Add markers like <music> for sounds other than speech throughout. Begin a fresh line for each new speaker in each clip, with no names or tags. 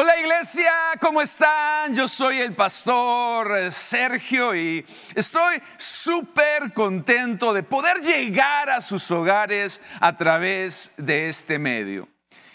Hola iglesia, ¿cómo están? Yo soy el pastor Sergio y estoy súper contento de poder llegar a sus hogares a través de este medio.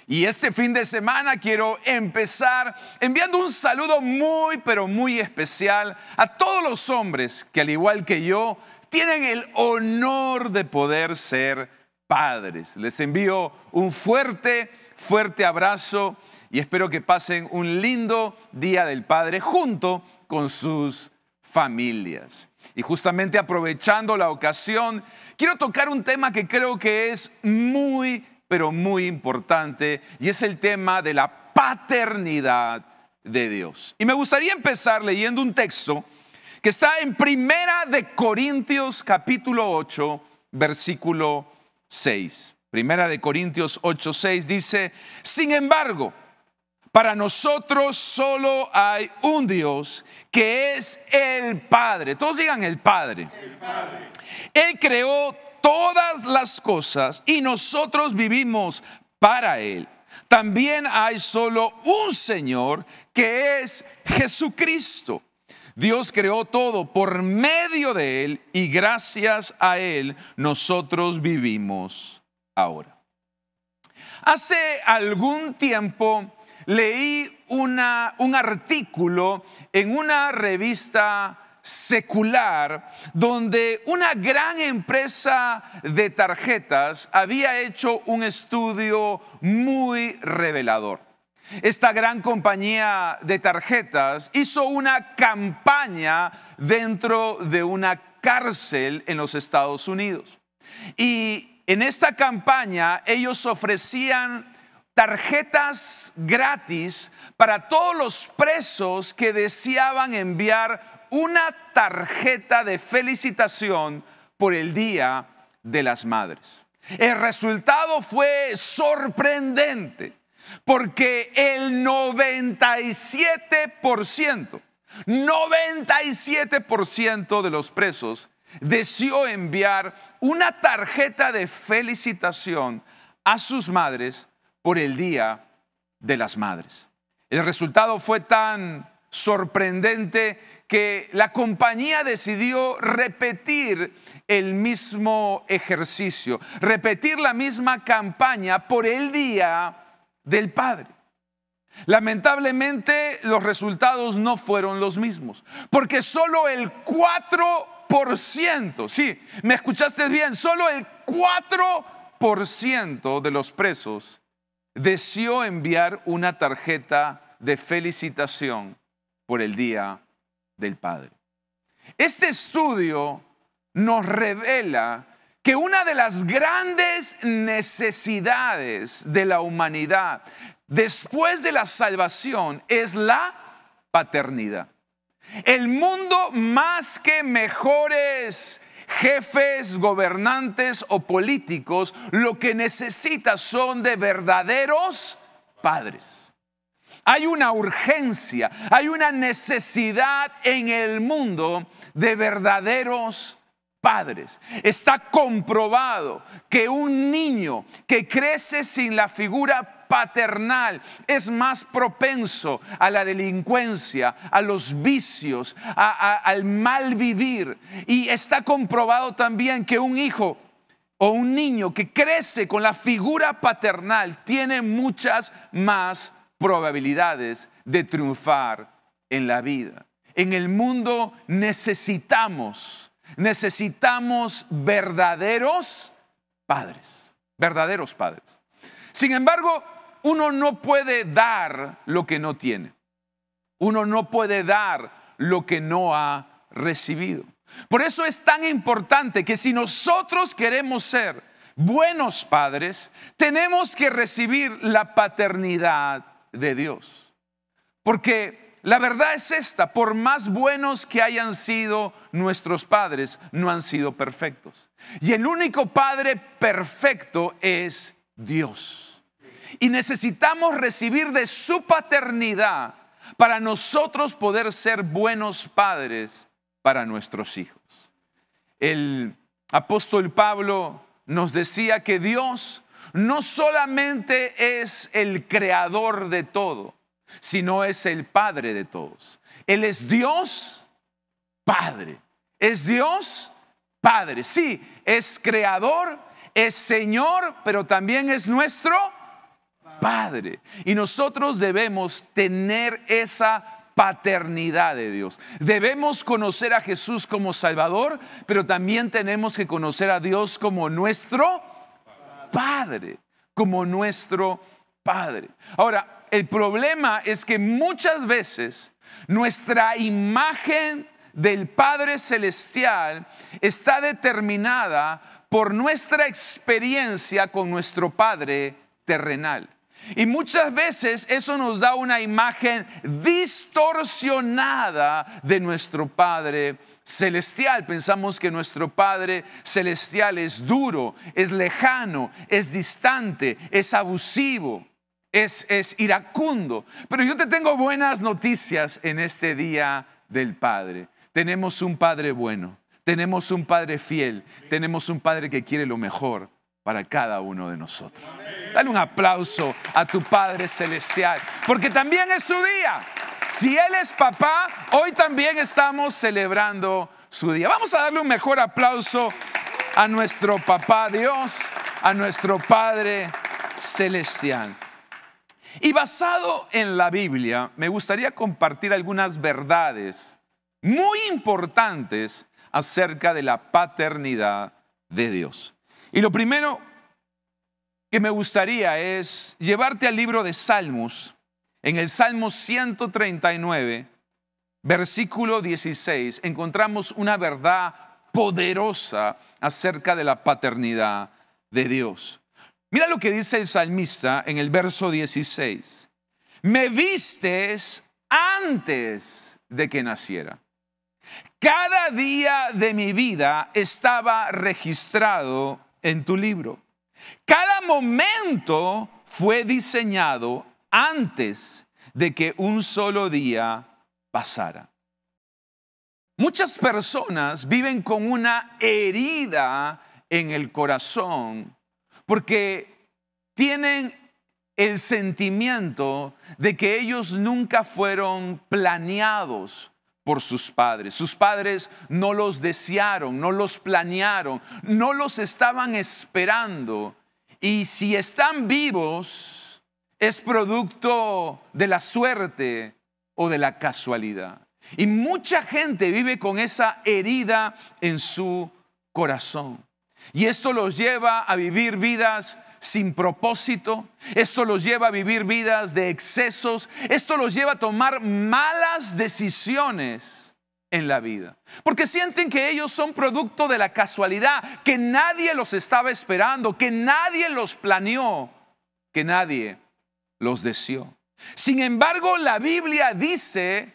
Y este fin de semana quiero empezar enviando un saludo muy, pero muy especial a todos los hombres que al igual que yo tienen el honor de poder ser padres. Les envío un fuerte, fuerte abrazo y espero que pasen un lindo Día del Padre junto con sus familias. Y justamente aprovechando la ocasión, quiero tocar un tema que creo que es muy, pero muy importante, y es el tema de la paternidad de Dios. Y me gustaría empezar leyendo un texto que está en Primera de Corintios capítulo 8, versículo 6. Primera de Corintios 8, 6 dice, sin embargo, para nosotros solo hay un Dios que es el Padre. Todos digan el Padre. el Padre. Él creó todas las cosas y nosotros vivimos para Él. También hay solo un Señor que es Jesucristo. Dios creó todo por medio de Él y gracias a Él nosotros vivimos ahora. Hace algún tiempo leí una, un artículo en una revista secular donde una gran empresa de tarjetas había hecho un estudio muy revelador. Esta gran compañía de tarjetas hizo una campaña dentro de una cárcel en los Estados Unidos. Y en esta campaña ellos ofrecían tarjetas gratis para todos los presos que deseaban enviar una tarjeta de felicitación por el Día de las Madres. El resultado fue sorprendente porque el 97%, 97% de los presos deseó enviar una tarjeta de felicitación a sus madres por el Día de las Madres. El resultado fue tan sorprendente que la compañía decidió repetir el mismo ejercicio, repetir la misma campaña por el Día del Padre. Lamentablemente los resultados no fueron los mismos, porque solo el 4%, sí, me escuchaste bien, solo el 4% de los presos deseó enviar una tarjeta de felicitación por el Día del Padre. Este estudio nos revela que una de las grandes necesidades de la humanidad después de la salvación es la paternidad. El mundo más que mejores jefes, gobernantes o políticos, lo que necesita son de verdaderos padres. Hay una urgencia, hay una necesidad en el mundo de verdaderos padres. Está comprobado que un niño que crece sin la figura paternal es más propenso a la delincuencia, a los vicios, al mal vivir. Y está comprobado también que un hijo o un niño que crece con la figura paternal tiene muchas más probabilidades de triunfar en la vida. En el mundo necesitamos, necesitamos verdaderos padres, verdaderos padres. Sin embargo, uno no puede dar lo que no tiene. Uno no puede dar lo que no ha recibido. Por eso es tan importante que si nosotros queremos ser buenos padres, tenemos que recibir la paternidad de Dios. Porque la verdad es esta, por más buenos que hayan sido nuestros padres, no han sido perfectos. Y el único padre perfecto es Dios. Y necesitamos recibir de su paternidad para nosotros poder ser buenos padres para nuestros hijos. El apóstol Pablo nos decía que Dios no solamente es el creador de todo, sino es el Padre de todos. Él es Dios Padre. Es Dios Padre. Sí, es creador, es Señor, pero también es nuestro Padre. Y nosotros debemos tener esa paternidad de Dios. Debemos conocer a Jesús como Salvador, pero también tenemos que conocer a Dios como nuestro Padre, como nuestro Padre. Ahora, el problema es que muchas veces nuestra imagen del Padre Celestial está determinada por nuestra experiencia con nuestro Padre terrenal. Y muchas veces eso nos da una imagen distorsionada de nuestro Padre celestial. Pensamos que nuestro Padre celestial es duro, es lejano, es distante, es abusivo, es, iracundo. Pero yo te tengo buenas noticias en este día del Padre. Tenemos un Padre bueno, tenemos un Padre fiel, tenemos un Padre que quiere lo mejor para cada uno de nosotros. Dale un aplauso a tu Padre Celestial, porque también es su día. Si Él es papá, hoy también estamos celebrando su día. Vamos a darle un mejor aplauso a nuestro papá Dios, a nuestro Padre Celestial. Y basado en la Biblia, me gustaría compartir algunas verdades muy importantes acerca de la paternidad de Dios. Y lo primero que me gustaría es llevarte al libro de Salmos, en el Salmo 139, versículo 16, encontramos una verdad poderosa acerca de la paternidad de Dios. Mira lo que dice el salmista en el verso 16. Me vistes antes de que naciera. Cada día de mi vida estaba registrado en tu libro. Cada momento fue diseñado antes de que un solo día pasara. Muchas personas viven con una herida en el corazón porque tienen el sentimiento de que ellos nunca fueron planeados por sus padres. Sus padres no los desearon, no los planearon, no los estaban esperando. Y si están vivos, es producto de la suerte o de la casualidad. Y mucha gente vive con esa herida en su corazón. Y esto los lleva a vivir vidas sin propósito. Esto los lleva a vivir vidas de excesos. Esto los lleva a tomar malas decisiones en la vida. Porque sienten que ellos son producto de la casualidad, que nadie los estaba esperando, que nadie los planeó, que nadie los deseó. Sin embargo, la Biblia dice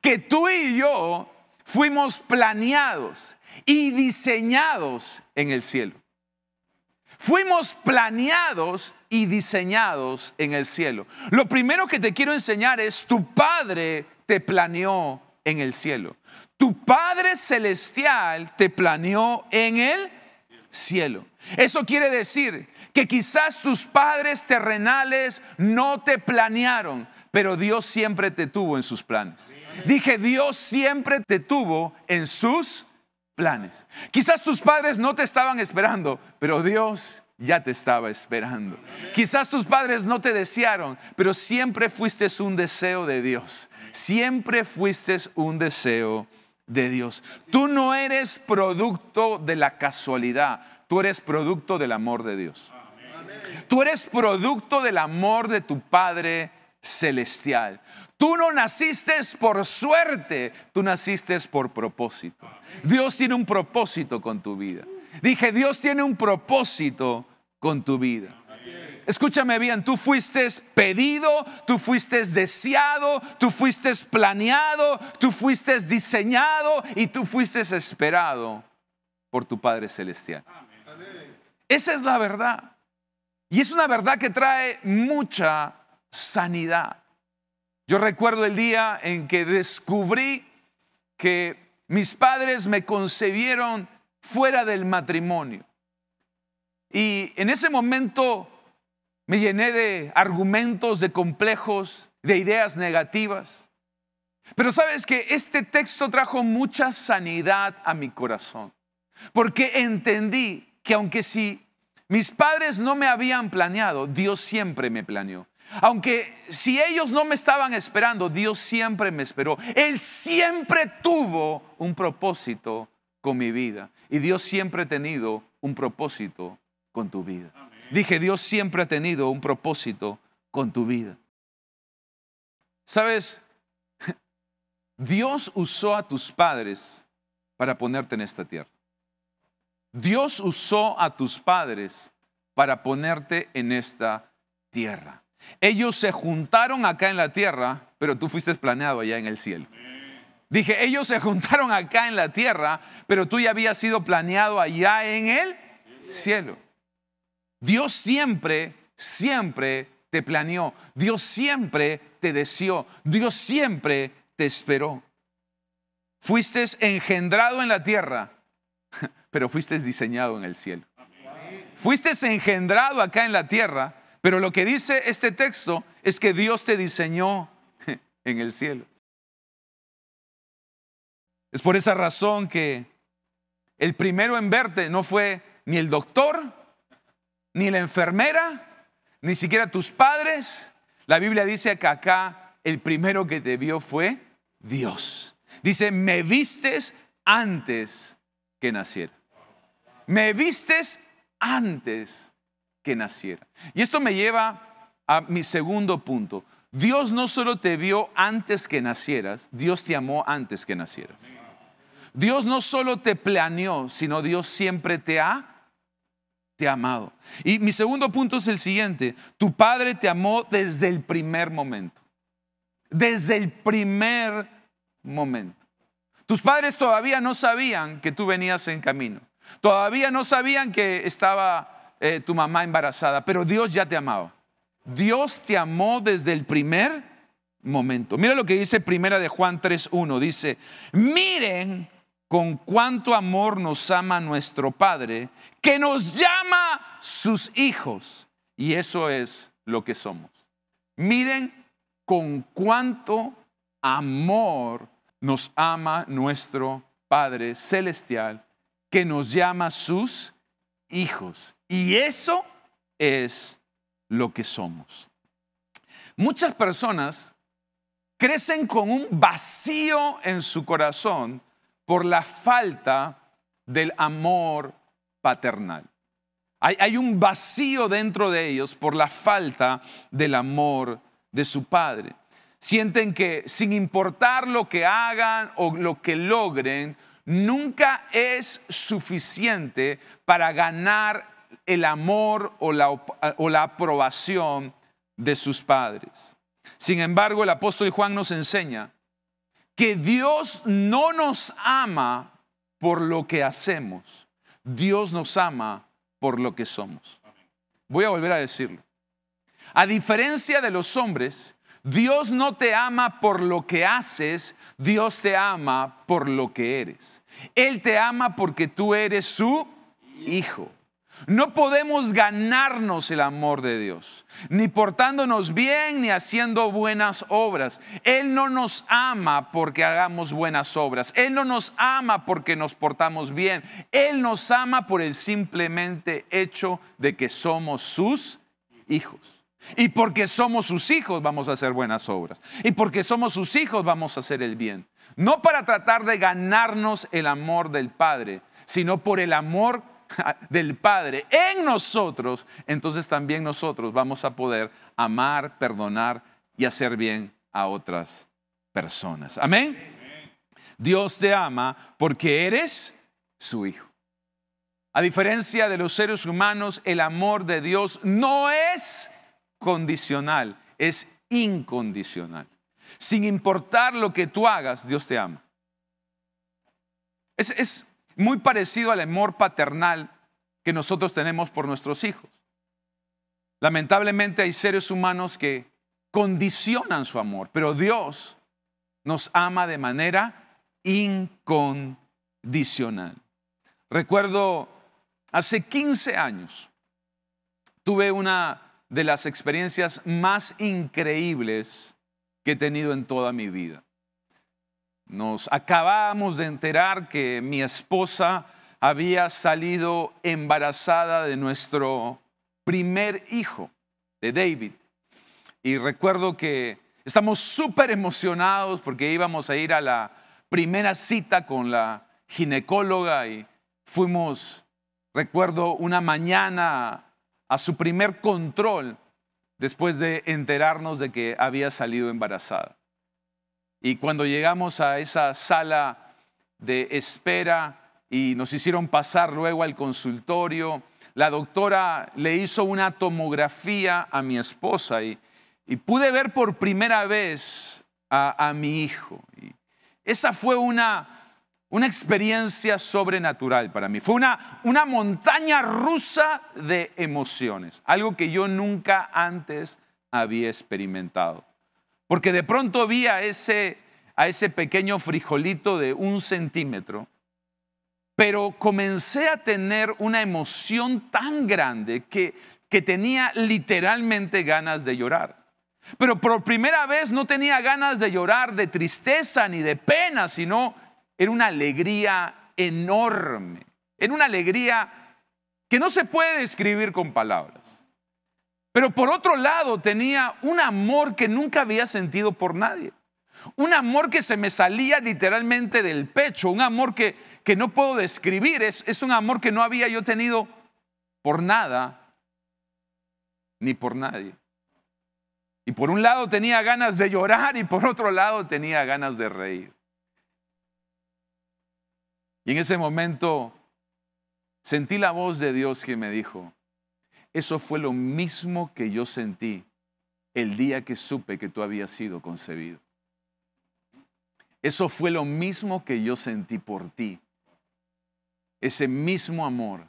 que tú y yo fuimos planeados y diseñados en el cielo. Fuimos planeados y diseñados en el cielo. Lo primero que te quiero enseñar es tu Padre te planeó en el cielo. Tu Padre celestial te planeó en el cielo. Eso quiere decir que quizás tus padres terrenales no te planearon, pero Dios siempre te tuvo en sus planes. Dije, Dios siempre te tuvo en sus planes. Quizás tus padres no te estaban esperando, pero Dios ya te estaba esperando. Quizás tus padres no te desearon, pero siempre fuiste un deseo de Dios. Siempre fuiste un deseo de Dios. Tú no eres producto de la casualidad, tú eres producto del amor de Dios. Tú eres producto del amor de tu Padre celestial. Tú no naciste por suerte, tú naciste por propósito. Dios tiene un propósito con tu vida. Dije, Dios tiene un propósito con tu vida. Escúchame bien, tú fuiste pedido, tú fuiste deseado, tú fuiste planeado, tú fuiste diseñado y tú fuiste esperado por tu Padre Celestial. Esa es la verdad. Y es una verdad que trae mucha sanidad. Yo recuerdo el día en que descubrí que mis padres me concebieron fuera del matrimonio. Y en ese momento me llené de argumentos, de complejos, de ideas negativas. Pero sabes que este texto trajo mucha sanidad a mi corazón, porque entendí que aunque si mis padres no me habían planeado, Dios siempre me planeó. Aunque si ellos no me estaban esperando, Dios siempre me esperó. Él siempre tuvo un propósito con mi vida. Y Dios siempre ha tenido un propósito con tu vida. Dije, Dios siempre ha tenido un propósito con tu vida. ¿Sabes? <laughs> Dios usó a tus padres para ponerte en esta tierra. Dios usó a tus padres para ponerte en esta tierra. Ellos se juntaron acá en la tierra, pero tú fuiste planeado allá en el cielo. Dije, ellos se juntaron acá en la tierra, pero tú ya habías sido planeado allá en el cielo. Dios siempre, siempre te planeó. Dios siempre te deseó. Dios siempre te esperó. Fuiste engendrado en la tierra, <laughs> pero fuiste diseñado en el cielo. Fuiste engendrado acá en la tierra, pero lo que dice este texto es que Dios te diseñó <laughs> en el cielo. Es por esa razón que el primero en verte no fue ni el doctor, ni la enfermera, ni siquiera tus padres. La Biblia dice que acá el primero que te vio fue Dios. Dice, me vistes antes que naciera. Me vistes antes que naciera. Y esto me lleva a mi segundo punto. Dios no solo te vio antes que nacieras, Dios te amó antes que nacieras. Dios no solo te planeó, sino Dios siempre te ha te amado. Y mi segundo punto es el siguiente, tu padre te amó desde el primer momento. Desde el primer momento. Tus padres todavía no sabían que tú venías en camino. Todavía no sabían que estaba eh, tu mamá embarazada, pero Dios ya te amaba. Dios te amó desde el primer momento. Mira lo que dice Primera de Juan 3:1, dice, "Miren con cuánto amor nos ama nuestro Padre, que nos llama sus hijos." Y eso es lo que somos. Miren con cuánto amor nos ama nuestro Padre celestial, que nos llama sus hijos. Y eso es lo que somos. Muchas personas crecen con un vacío en su corazón por la falta del amor paternal. Hay, un vacío dentro de ellos por la falta del amor de su padre. Sienten que sin importar lo que hagan o lo que logren, nunca es suficiente para ganar el amor o la, o la aprobación de sus padres. Sin embargo, el apóstol Juan nos enseña que Dios no nos ama por lo que hacemos, Dios nos ama por lo que somos. Voy a volver a decirlo. A diferencia de los hombres, Dios no te ama por lo que haces, Dios te ama por lo que eres. Él te ama porque tú eres su hijo. No podemos ganarnos el amor de Dios, ni portándonos bien, ni haciendo buenas obras. Él no nos ama porque hagamos buenas obras. Él no nos ama porque nos portamos bien. Él nos ama por el simplemente hecho de que somos sus hijos. Y porque somos sus hijos vamos a hacer buenas obras. Y porque somos sus hijos vamos a hacer el bien. No para tratar de ganarnos el amor del Padre, sino por el amor <laughs> del Padre en nosotros, entonces también nosotros vamos a poder amar, perdonar y hacer bien a otras personas. Amén. Dios te ama porque eres su hijo. A diferencia de los seres humanos, el amor de Dios no es condicional, es incondicional. Sin importar lo que tú hagas, Dios te ama. Es, es muy parecido al amor paternal que nosotros tenemos por nuestros hijos. Lamentablemente hay seres humanos que condicionan su amor, pero Dios nos ama de manera incondicional. Recuerdo hace 15 años tuve una de las experiencias más increíbles que he tenido en toda mi vida. Nos acabamos de enterar que mi esposa había salido embarazada de nuestro primer hijo, de David. Y recuerdo que estamos súper emocionados porque íbamos a ir a la primera cita con la ginecóloga y fuimos, recuerdo, una mañana a su primer control después de enterarnos de que había salido embarazada. Y cuando llegamos a esa sala de espera y nos hicieron pasar luego al consultorio, la doctora le hizo una tomografía a mi esposa y, pude ver por primera vez a, mi hijo. Y esa fue una, una experiencia sobrenatural para mí. Fue una, una montaña rusa de emociones, algo que yo nunca antes había experimentado. Porque de pronto vi a ese, a ese pequeño frijolito de un centímetro pero comencé a tener una emoción tan grande que, que tenía literalmente ganas de llorar. Pero por primera vez no tenía ganas de llorar de tristeza ni de pena, sino era una alegría enorme. Era una alegría que no se puede describir con palabras. Pero por otro lado tenía un amor que nunca había sentido por nadie. Un amor que se me salía literalmente del pecho, un amor que, que no puedo describir, es, es un amor que no había yo tenido por nada ni por nadie. Y por un lado tenía ganas de llorar y por otro lado tenía ganas de reír. Y en ese momento sentí la voz de Dios que me dijo, eso fue lo mismo que yo sentí el día que supe que tú habías sido concebido. Eso fue lo mismo que yo sentí por ti. Ese mismo amor,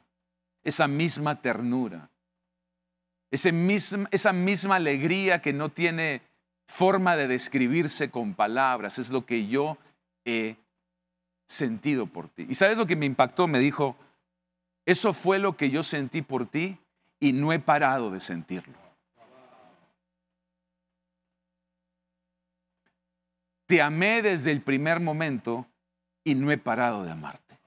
esa misma ternura, esa misma alegría que no tiene forma de describirse con palabras, es lo que yo he sentido por ti. ¿Y sabes lo que me impactó? Me dijo, eso fue lo que yo sentí por ti y no he parado de sentirlo. Te amé desde el primer momento y no he parado de amarte.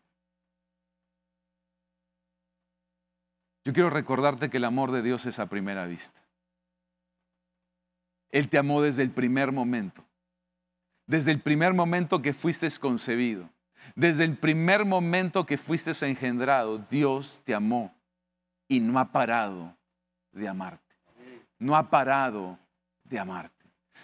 Yo quiero recordarte que el amor de Dios es a primera vista. Él te amó desde el primer momento. Desde el primer momento que fuiste concebido. Desde el primer momento que fuiste engendrado, Dios te amó y no ha parado de amarte. No ha parado de amarte.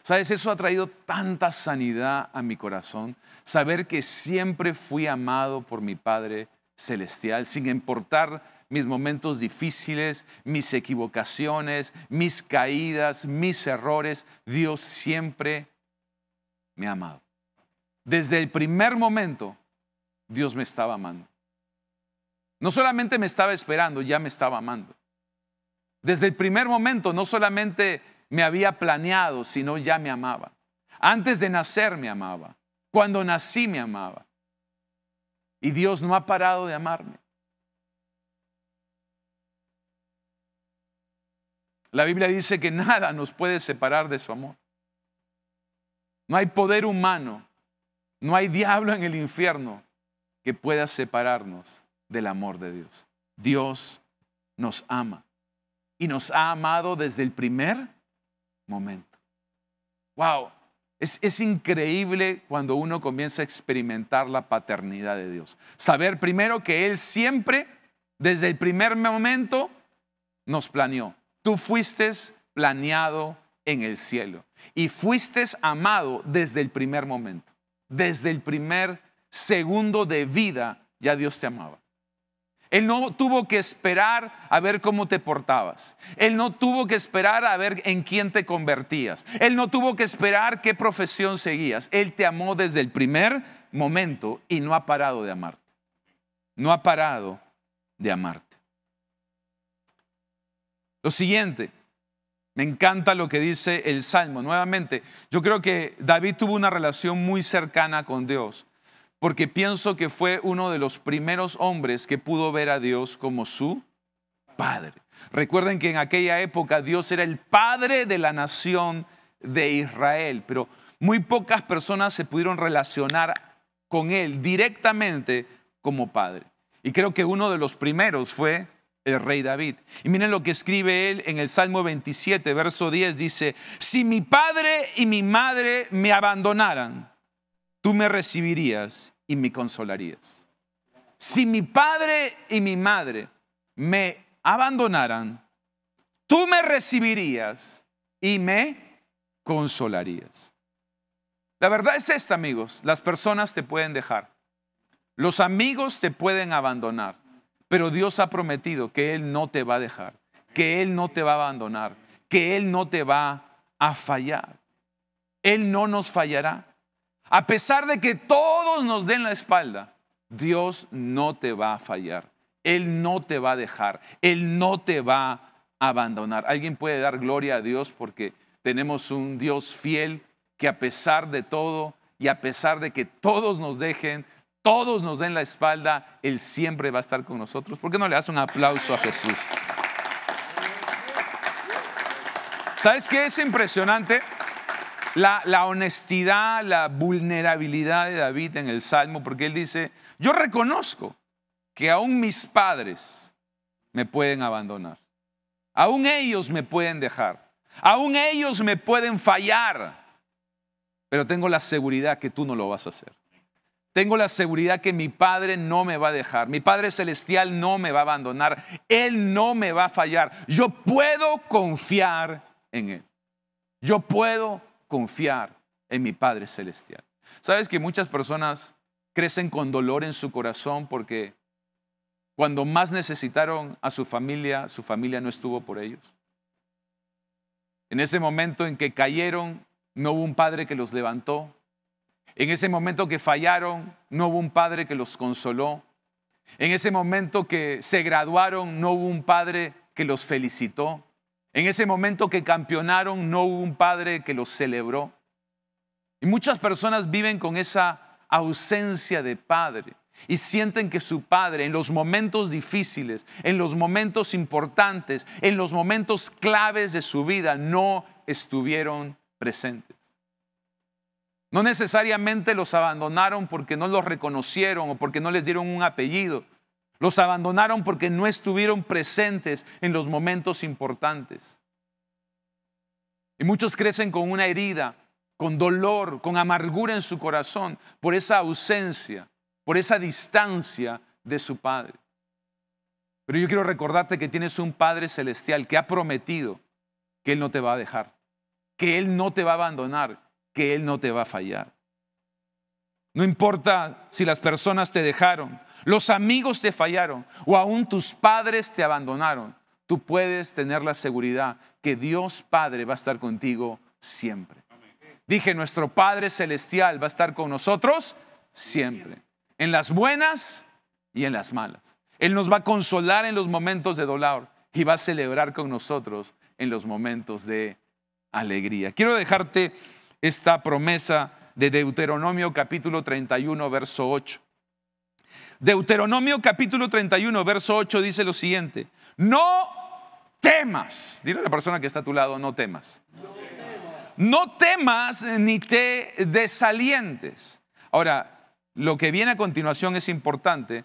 ¿Sabes? Eso ha traído tanta sanidad a mi corazón. Saber que siempre fui amado por mi Padre Celestial, sin importar mis momentos difíciles, mis equivocaciones, mis caídas, mis errores. Dios siempre me ha amado. Desde el primer momento, Dios me estaba amando. No solamente me estaba esperando, ya me estaba amando. Desde el primer momento, no solamente me había planeado, sino ya me amaba. Antes de nacer me amaba. Cuando nací me amaba. Y Dios no ha parado de amarme. La Biblia dice que nada nos puede separar de su amor. No hay poder humano, no hay diablo en el infierno que pueda separarnos del amor de Dios. Dios nos ama y nos ha amado desde el primer momento. Wow, es, es, increíble cuando uno comienza a experimentar la paternidad de Dios. Saber primero que Él siempre, desde el primer momento, nos planeó. Tú fuiste planeado en el cielo y fuiste amado desde el primer momento. Desde el primer segundo de vida ya Dios te amaba. Él no tuvo que esperar a ver cómo te portabas. Él no tuvo que esperar a ver en quién te convertías. Él no tuvo que esperar qué profesión seguías. Él te amó desde el primer momento y no ha parado de amarte. No ha parado de amarte. Lo siguiente, me encanta lo que dice el Salmo. Nuevamente, yo creo que David tuvo una relación muy cercana con Dios porque pienso que fue uno de los primeros hombres que pudo ver a Dios como su Padre. Recuerden que en aquella época Dios era el Padre de la nación de Israel, pero muy pocas personas se pudieron relacionar con Él directamente como Padre. Y creo que uno de los primeros fue el rey David. Y miren lo que escribe él en el Salmo 27, verso 10, dice, si mi padre y mi madre me abandonaran, tú me recibirías y me consolarías. Si mi padre y mi madre me abandonaran, tú me recibirías y me consolarías. La verdad es esta, amigos, las personas te pueden dejar, los amigos te pueden abandonar, pero Dios ha prometido que Él no te va a dejar, que Él no te va a abandonar, que Él no te va a fallar. Él no nos fallará. A pesar de que todos nos den la espalda, Dios no te va a fallar. Él no te va a dejar. Él no te va a abandonar. Alguien puede dar gloria a Dios porque tenemos un Dios fiel que a pesar de todo y a pesar de que todos nos dejen, todos nos den la espalda, Él siempre va a estar con nosotros. ¿Por qué no le das un aplauso a Jesús? ¿Sabes qué es impresionante? La, honestidad, la vulnerabilidad de David en el Salmo, porque él dice, yo reconozco que aún mis padres me pueden abandonar, aún ellos me pueden dejar, aún ellos me pueden fallar, pero tengo la seguridad que tú no lo vas a hacer. Tengo la seguridad que mi Padre no me va a dejar, mi Padre Celestial no me va a abandonar, Él no me va a fallar. Yo puedo confiar en Él. Yo puedo confiar en mi Padre Celestial. ¿Sabes que muchas personas crecen con dolor en su corazón porque cuando más necesitaron a su familia, su familia no estuvo por ellos? En ese momento en que cayeron, no hubo un padre que los levantó, en ese momento que fallaron, no hubo un padre que los consoló. En ese momento que se graduaron, no hubo un padre que los felicitó. En ese momento que campeonaron, no hubo un padre que los celebró. Y muchas personas viven con esa ausencia de padre y sienten que su padre en los momentos difíciles, en los momentos importantes, en los momentos claves de su vida no estuvieron presentes. No necesariamente los abandonaron porque no los reconocieron o porque no les dieron un apellido. Los abandonaron porque no estuvieron presentes en los momentos importantes. Y muchos crecen con una herida, con dolor, con amargura en su corazón por esa ausencia, por esa distancia de su Padre. Pero yo quiero recordarte que tienes un Padre celestial que ha prometido que Él no te va a dejar, que Él no te va a abandonar, que Él no te va a fallar. No importa si las personas te dejaron, los amigos te fallaron o aún tus padres te abandonaron, tú puedes tener la seguridad que Dios Padre va a estar contigo siempre. Dije, nuestro Padre Celestial va a estar con nosotros siempre, en las buenas y en las malas. Él nos va a consolar en los momentos de dolor y va a celebrar con nosotros en los momentos de alegría. Quiero dejarte esta promesa de Deuteronomio capítulo 31, verso 8. Deuteronomio capítulo 31, verso 8 dice lo siguiente, no temas, dile a la persona que está a tu lado, no temas. No temas, ni te desalientes. Ahora, lo que viene a continuación es importante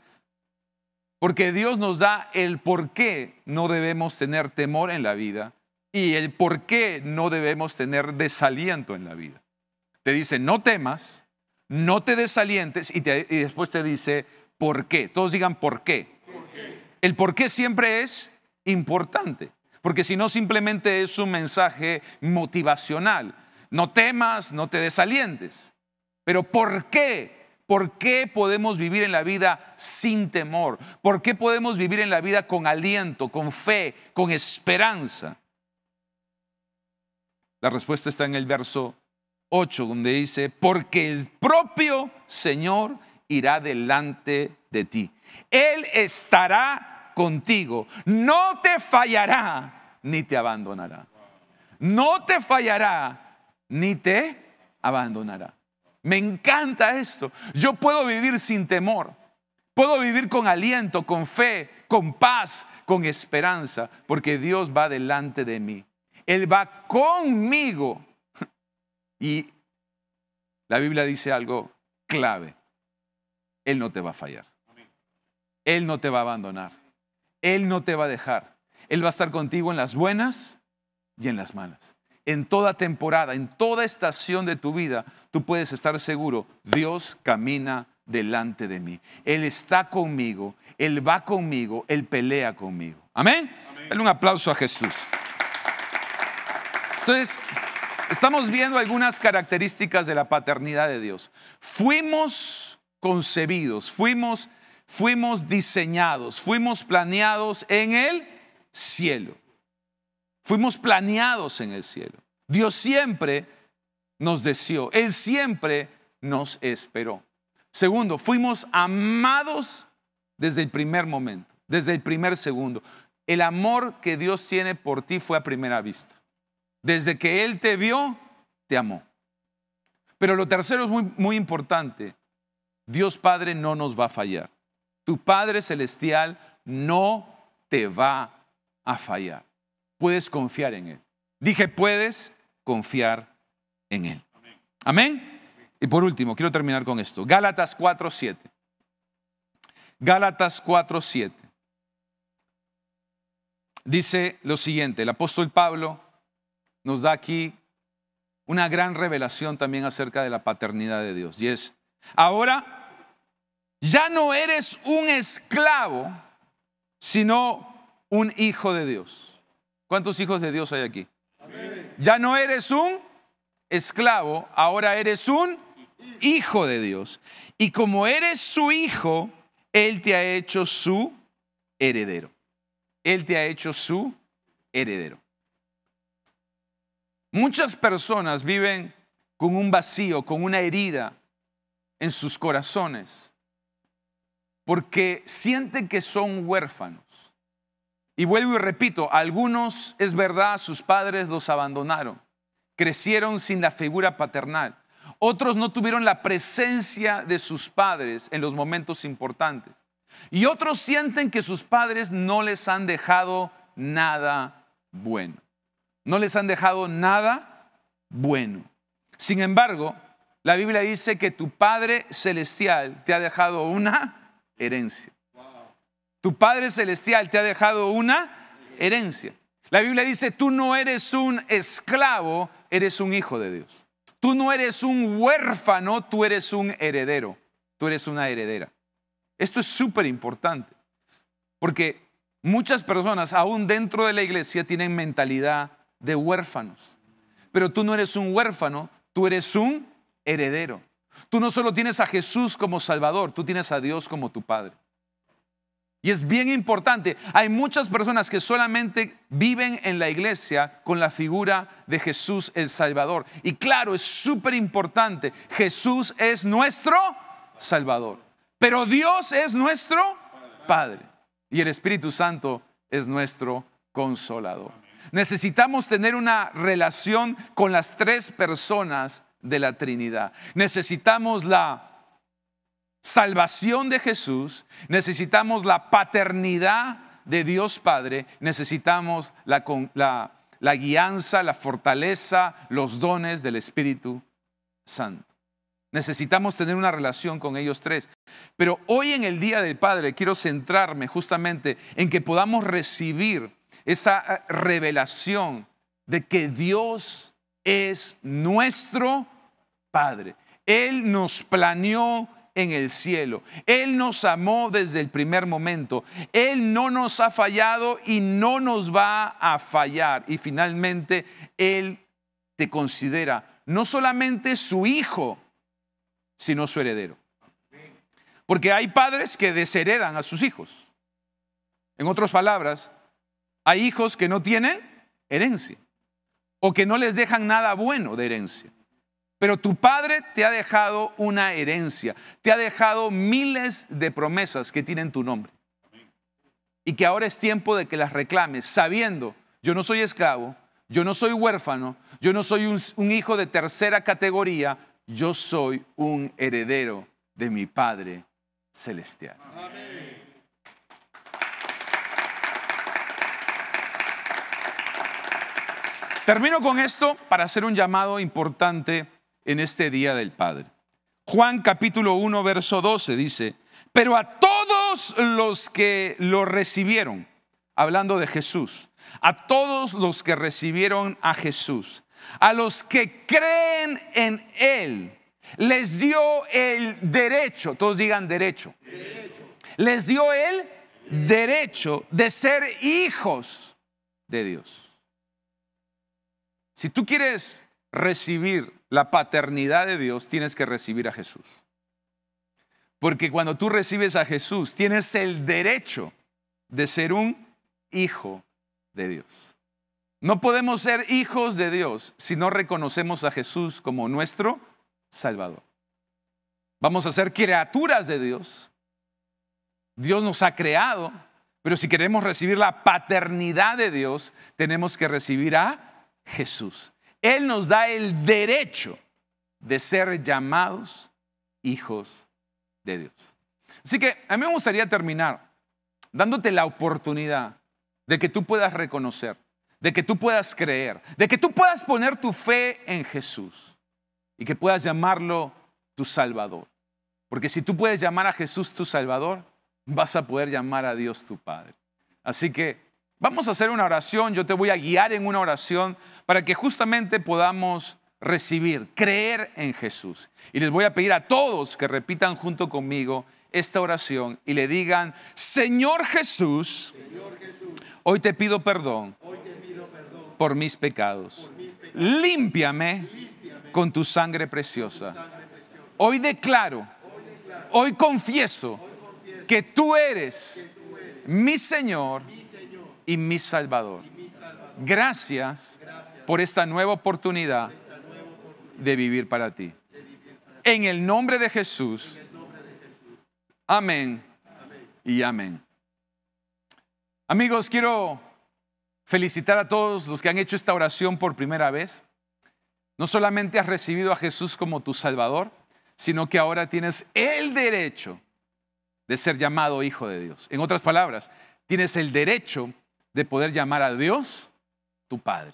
porque Dios nos da el por qué no debemos tener temor en la vida y el por qué no debemos tener desaliento en la vida. Te dice, no temas, no te desalientes y, después te dice, ¿por qué? Todos digan, ¿por qué? El por qué siempre es importante, porque si no simplemente es un mensaje motivacional. No temas, no te desalientes. Pero ¿por qué? ¿Por qué podemos vivir en la vida sin temor? ¿Por qué podemos vivir en la vida con aliento, con fe, con esperanza? La respuesta está en el verso 8, donde dice, porque el propio Señor irá delante de ti. Él estará contigo, no te fallará ni te abandonará. No te fallará ni te abandonará. Me encanta esto. Yo puedo vivir sin temor, Puedo vivir con aliento, con fe, con paz, con esperanza, porque Dios va delante de mí. Él va conmigo. Y la Biblia dice algo clave. Él no te va a fallar. Él no te va a abandonar. Él no te va a dejar. Él va a estar contigo en las buenas y en las malas. En toda temporada, en toda estación de tu vida, tú puedes estar seguro, Dios camina delante de mí. Él está conmigo, Él va conmigo, Él pelea conmigo. Amén. Dale un aplauso a Jesús. Entonces, estamos viendo algunas características de la paternidad de Dios. Fuimos concebidos, fuimos, fuimos diseñados, fuimos planeados en el cielo. Fuimos planeados en el cielo. Dios siempre nos deseó, Él siempre nos esperó. Segundo, fuimos amados desde el primer momento, desde el primer segundo. El amor que Dios tiene por ti fue a primera vista. Desde que Él te vio, te amó. Pero lo tercero es muy, muy importante. Dios Padre no nos va a fallar. Tu Padre Celestial no te va a fallar puedes confiar en Él. Dije, puedes confiar en Él. Amén. Y por último, quiero terminar con esto. Gálatas 4.7. Gálatas 4.7. Dice lo siguiente, el apóstol Pablo nos da aquí una gran revelación también acerca de la paternidad de Dios. Y es, ahora ya no eres un esclavo, sino un hijo de Dios. ¿Cuántos hijos de Dios hay aquí? Ya no eres un esclavo, ahora eres un hijo de Dios. Y como eres su hijo, Él te ha hecho su heredero. Él te ha hecho su heredero. Muchas personas viven con un vacío, con una herida en sus corazones, porque sienten que son huérfanos. Y vuelvo y repito, algunos, es verdad, sus padres los abandonaron, crecieron sin la figura paternal. Otros no tuvieron la presencia de sus padres en los momentos importantes. Y otros sienten que sus padres no les han dejado nada bueno. No les han dejado nada bueno. Sin embargo, la Biblia dice que tu Padre Celestial te ha dejado una herencia. Tu Padre Celestial te ha dejado una herencia. La Biblia dice, tú no eres un esclavo, eres un hijo de Dios. Tú no eres un huérfano, tú eres un heredero. Tú eres una heredera. Esto es súper importante, porque muchas personas, aún dentro de la iglesia, tienen mentalidad de huérfanos. Pero tú no eres un huérfano, tú eres un heredero. Tú no solo tienes a Jesús como Salvador, tú tienes a Dios como tu Padre. Y es bien importante. Hay muchas personas que solamente viven en la iglesia con la figura de Jesús el Salvador. Y claro, es súper importante. Jesús es nuestro Salvador. Pero Dios es nuestro Padre. Y el Espíritu Santo es nuestro Consolador. Necesitamos tener una relación con las tres personas de la Trinidad. Necesitamos la salvación de Jesús, necesitamos la paternidad de Dios Padre, necesitamos la, la, guianza, la fortaleza, los dones del Espíritu Santo. Necesitamos tener una relación con ellos tres. Pero hoy en el Día del Padre quiero centrarme justamente en que podamos recibir esa eh, revelación de que Dios es nuestro Padre. Él nos planeó en el cielo. Él nos amó desde el primer momento. Él no nos ha fallado y no nos va a fallar. Y finalmente, Él te considera no solamente su hijo, sino su heredero. Porque hay padres que desheredan a sus hijos. En otras palabras, hay hijos que no tienen herencia o que no les dejan nada bueno de herencia. Pero tu padre te ha dejado una herencia, te ha dejado miles de promesas que tienen tu nombre. Y que ahora es tiempo de que las reclames, sabiendo, yo no soy esclavo, yo no soy huérfano, yo no soy un, hijo de tercera categoría, yo soy un heredero de mi Padre celestial. Termino con esto para hacer un llamado importante en este Día del Padre. Juan capítulo 1, verso 12 dice, pero a todos los que lo recibieron, hablando de Jesús, a todos los que recibieron a Jesús, a los que creen en Él, les dio el derecho, todos digan derecho, les dio el derecho de ser hijos de Dios. Si tú quieres recibir la paternidad de Dios, tienes que recibir a Jesús. Porque cuando tú recibes a Jesús, tienes el derecho de ser un hijo de Dios. No podemos ser hijos de Dios si no reconocemos a Jesús como nuestro Salvador. Vamos a ser criaturas de Dios. Dios nos ha creado, pero si queremos recibir la paternidad de Dios, tenemos que recibir a Jesús. Él nos da el derecho de ser llamados hijos de Dios. Así que a mí me gustaría terminar dándote la oportunidad de que tú puedas reconocer, de que tú puedas creer, de que tú puedas poner tu fe en Jesús y que puedas llamarlo tu Salvador. Porque si tú puedes llamar a Jesús tu Salvador, vas a poder llamar a Dios tu Padre. Así que vamos a hacer una oración, yo te voy a guiar en una oración para que justamente podamos recibir, creer en Jesús. Y les voy a pedir a todos que repitan junto conmigo esta oración y le digan, Señor Jesús, hoy te pido perdón, por, mis pecados. Límpiame, con tu sangre preciosa. Hoy declaro, hoy confieso que tú eres mi Señor y mi Salvador. Gracias por esta nueva oportunidad de vivir para ti. En el nombre de Jesús. Amén y amén. Amigos, quiero felicitar a todos los que han hecho esta oración por primera vez. No solamente has recibido a Jesús como tu Salvador, sino que ahora tienes el derecho de ser llamado hijo de Dios. En otras palabras, tienes el derecho de poder llamar a Dios tu Padre.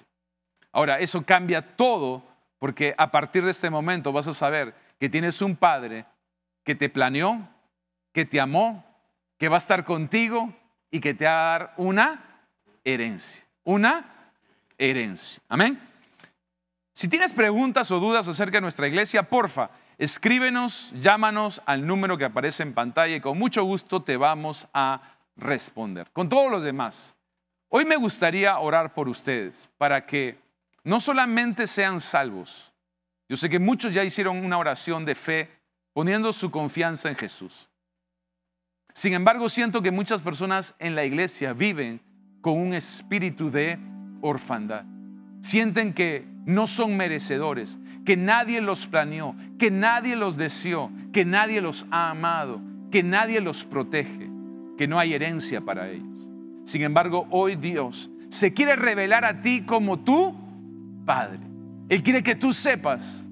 Ahora, eso cambia todo porque a partir de este momento vas a saber que tienes un Padre que te planeó, que te amó, que va a estar contigo y que te va a dar una herencia. Una herencia. Amén. Si tienes preguntas o dudas acerca de nuestra iglesia, porfa, escríbenos, llámanos al número que aparece en pantalla y con mucho gusto te vamos a responder. Con todos los demás, hoy me gustaría orar por ustedes para que no solamente sean salvos. Yo sé que muchos ya hicieron una oración de fe poniendo su confianza en Jesús. Sin embargo, siento que muchas personas en la iglesia viven con un espíritu de orfandad. Sienten que no son merecedores, que nadie los planeó, que nadie los deseó, que nadie los ha amado, que nadie los protege, que no hay herencia para ellos. Sin embargo, hoy Dios se quiere revelar a ti como tu Padre. Él quiere que tú sepas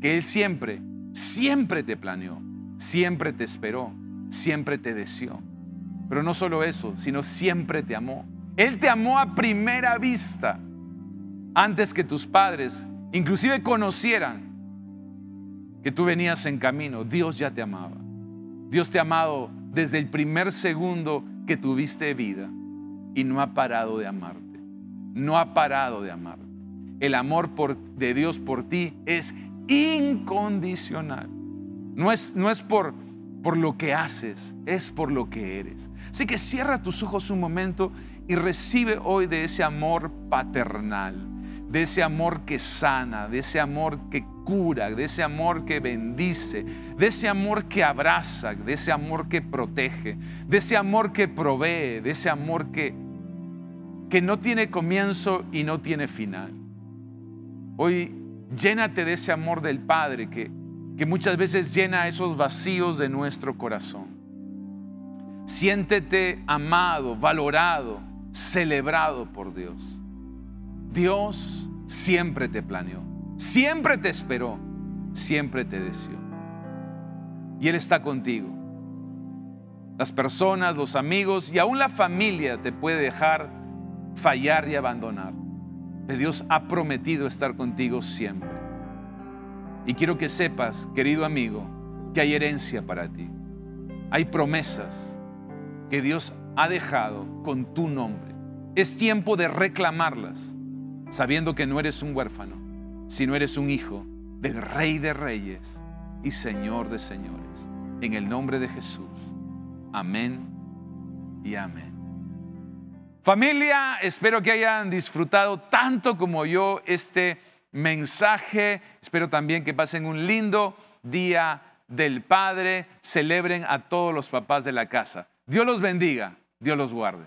que Él siempre, siempre te planeó, siempre te esperó siempre te deseó. Pero no solo eso, sino siempre te amó. Él te amó a primera vista, antes que tus padres inclusive conocieran que tú venías en camino. Dios ya te amaba. Dios te ha amado desde el primer segundo que tuviste vida y no ha parado de amarte. No ha parado de amarte. El amor de Dios por ti es incondicional. No es, no es por por lo que haces, es por lo que eres. Así que cierra tus ojos un momento y recibe hoy de ese amor paternal, de ese amor que sana, de ese amor que cura, de ese amor que bendice, de ese amor que abraza, de ese amor que protege, de ese amor que provee, de ese amor que, que no tiene comienzo y no tiene final. Hoy llénate de ese amor del Padre que que muchas veces llena esos vacíos de nuestro corazón. Siéntete amado, valorado, celebrado por Dios. Dios siempre te planeó, siempre te esperó, siempre te deseó. Y Él está contigo. Las personas, los amigos y aún la familia te puede dejar fallar y abandonar. Pero Dios ha prometido estar contigo siempre. Y quiero que sepas, querido amigo, que hay herencia para ti. Hay promesas que Dios ha dejado con tu nombre. Es tiempo de reclamarlas, sabiendo que no eres un huérfano, sino eres un hijo del Rey de Reyes y Señor de Señores. En el nombre de Jesús. Amén y amén. Familia, espero que hayan disfrutado tanto como yo este mensaje. Espero también que pasen un lindo día del Padre. Celebren a todos los papás de la casa. Dios los bendiga, Dios los guarde.